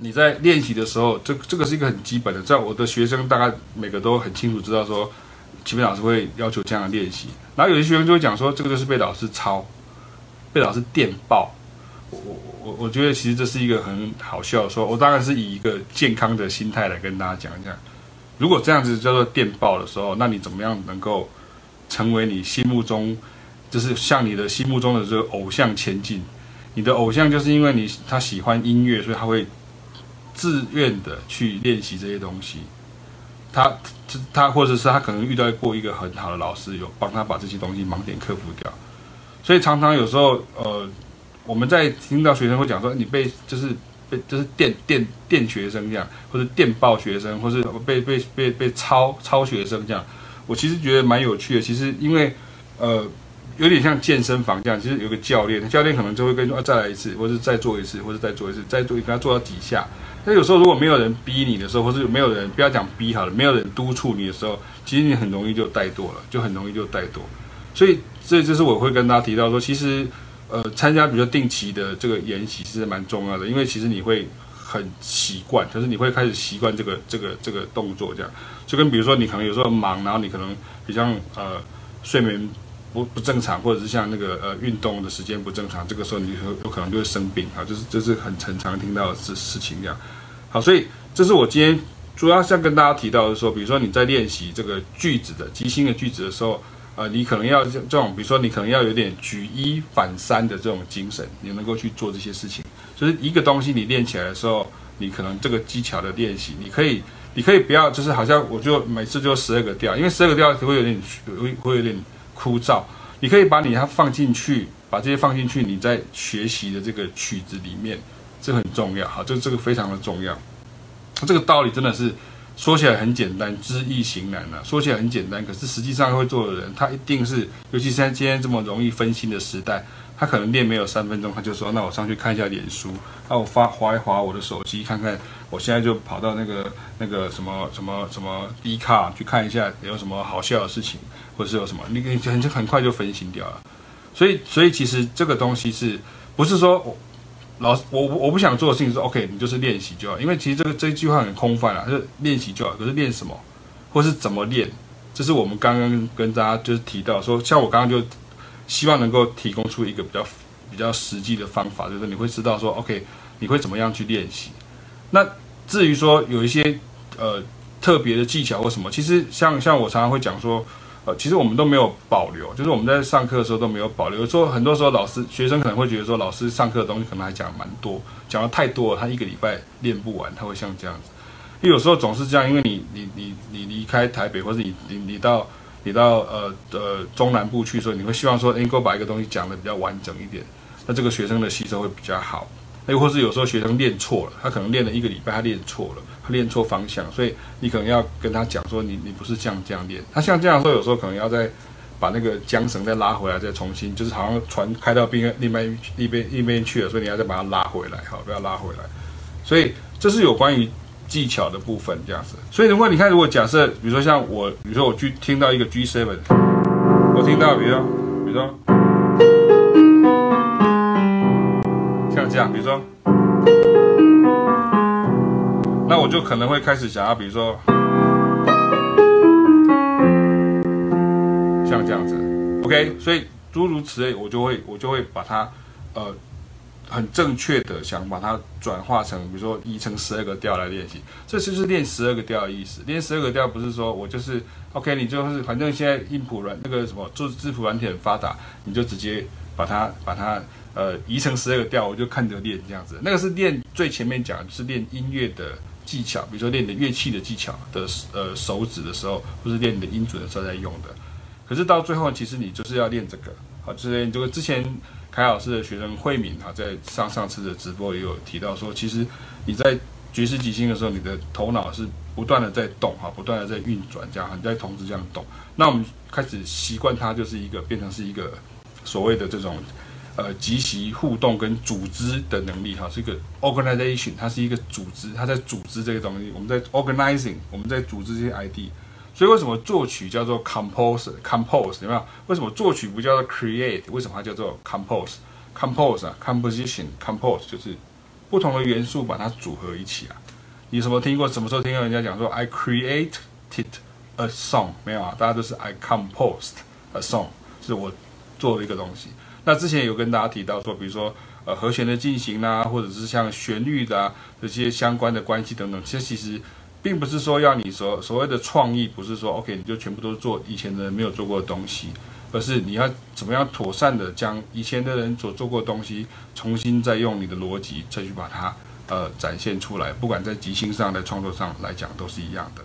你在练习的时候，这这个是一个很基本的，在我的学生大概每个都很清楚知道说，基本老师会要求这样练习。然后有些学生就会讲说，这个就是被老师抄，被老师电爆。我我我我觉得其实这是一个很好笑的说，我当然是以一个健康的心态来跟大家讲一下，如果这样子叫做电爆的时候，那你怎么样能够成为你心目中，就是向你的心目中的这个偶像前进？你的偶像就是因为你他喜欢音乐，所以他会。自愿的去练习这些东西，他他或者是他可能遇到过一个很好的老师，有帮他把这些东西盲点克服掉，所以常常有时候呃，我们在听到学生会讲说，你被就是被就是电电电学生这样，或者电爆学生，或是被被被被抄抄学生这样，我其实觉得蛮有趣的。其实因为呃。有点像健身房这样，其实有个教练，教练可能就会跟你说，啊，再来一次，或者再做一次，或者再做一次，再做，给他做到几下。那有时候如果没有人逼你的时候，或是没有人不要讲逼好了，没有人督促你的时候，其实你很容易就怠惰了，就很容易就怠惰。所以这就是我会跟大家提到说，其实呃，参加比较定期的这个研习其实蛮重要的，因为其实你会很习惯，就是你会开始习惯这个这个这个动作这样。就跟比如说你可能有时候忙，然后你可能比较呃睡眠。不不正常，或者是像那个呃运动的时间不正常，这个时候你有有可能就会生病啊，就是这是很很常听到的事事情这样。好，所以这是我今天主要想跟大家提到的说，比如说你在练习这个句子的即兴的句子的时候，呃，你可能要这种，比如说你可能要有点举一反三的这种精神，你能够去做这些事情。就是一个东西你练起来的时候，你可能这个技巧的练习，你可以你可以不要就是好像我就每次就十二个调，因为十二个调会有点会会有点。枯燥，你可以把你它放进去，把这些放进去，你在学习的这个曲子里面，这很重要。好，这这个非常的重要。这个道理真的是说起来很简单，知易行难啊。说起来很简单，可是实际上会做的人，他一定是，尤其是在今天这么容易分心的时代。他可能练没有三分钟，他就说：“那我上去看一下脸书，那、我发滑一滑我的手机，看看我现在就跑到那个那个什么什么什么 D 卡去看一下有什么好笑的事情，或者是有什么，你你很很快就分心掉了。所以所以其实这个东西是不是说我老师我我不想做的事情是 OK，你就是练习就好，因为其实这个这句话很空泛啊，就是练习就好，可是练什么，或是怎么练，这是我们刚刚跟大家就是提到说，像我刚刚就。希望能够提供出一个比较比较实际的方法，就是你会知道说，OK，你会怎么样去练习。那至于说有一些呃特别的技巧或什么，其实像像我常常会讲说，呃，其实我们都没有保留，就是我们在上课的时候都没有保留。说很多时候老师学生可能会觉得说，老师上课的东西可能还讲蛮多，讲的太多了，他一个礼拜练不完，他会像这样子。因为有时候总是这样，因为你你你你离开台北，或者你你你到。你到呃呃中南部去的时候，你会希望说能够把一个东西讲得比较完整一点，那这个学生的吸收会比较好。又或是有时候学生练错了，他可能练了一个礼拜，他练错了，他练错方向，所以你可能要跟他讲说，你你不是这样这样练。他像这样说，有时候可能要再把那个缰绳再拉回来，再重新，就是好像船开到边另外一边一边去了，所以你要再把它拉回来，好，不要拉回来。所以这是有关于。技巧的部分这样子，所以如果你看，如果假设，比如说像我，比如说我去听到一个 G7，我听到，比如说，比如说，这样，比如说，那我就可能会开始想要，比如说，像这样子，OK，所以诸如此类，我就会，我就会把它，呃。很正确的想把它转化成，比如说移成十二个调来练习，这就是练十二个调的意思。练十二个调不是说我就是 OK，你就是反正现在音谱软那个什么做字谱软体很发达，你就直接把它把它呃移成十二个调，我就看着练这样子。那个是练最前面讲的是练音乐的技巧，比如说练你的乐器的技巧的呃手指的时候，或是练你的音准的时候在用的。可是到最后，其实你就是要练这个，好，就是这个之前。凯老师的学生慧敏哈，在上上次的直播也有提到说，其实你在爵士即兴的时候，你的头脑是不断的在动哈，不断的在运转，这样你在同时这样动。那我们开始习惯它，就是一个变成是一个所谓的这种呃即席互动跟组织的能力哈，是一个 organization，它是一个组织，它在组织这个东西。我们在 organizing，我们在组织这些 ID。所以为什么作曲叫做 compose？compose 有没有？为什么作曲不叫做 create？为什么它叫做 compose？compose 啊，composition，compose 就是不同的元素把它组合一起啊。你什么听过？什么时候听过人家讲说 I created a song？没有啊，大家都是 I composed a song，是我做的一个东西。那之前有跟大家提到说，比如说呃和弦的进行啦、或者是像旋律的、啊、这些相关的关系等等，其实其实并不是说要你所所谓的创意，不是说 OK 你就全部都做以前的人没有做过的东西。而是你要怎么样妥善的将以前的人所做过的东西，重新再用你的逻辑再去把它呃展现出来，不管在即兴上、在创作上来讲都是一样的。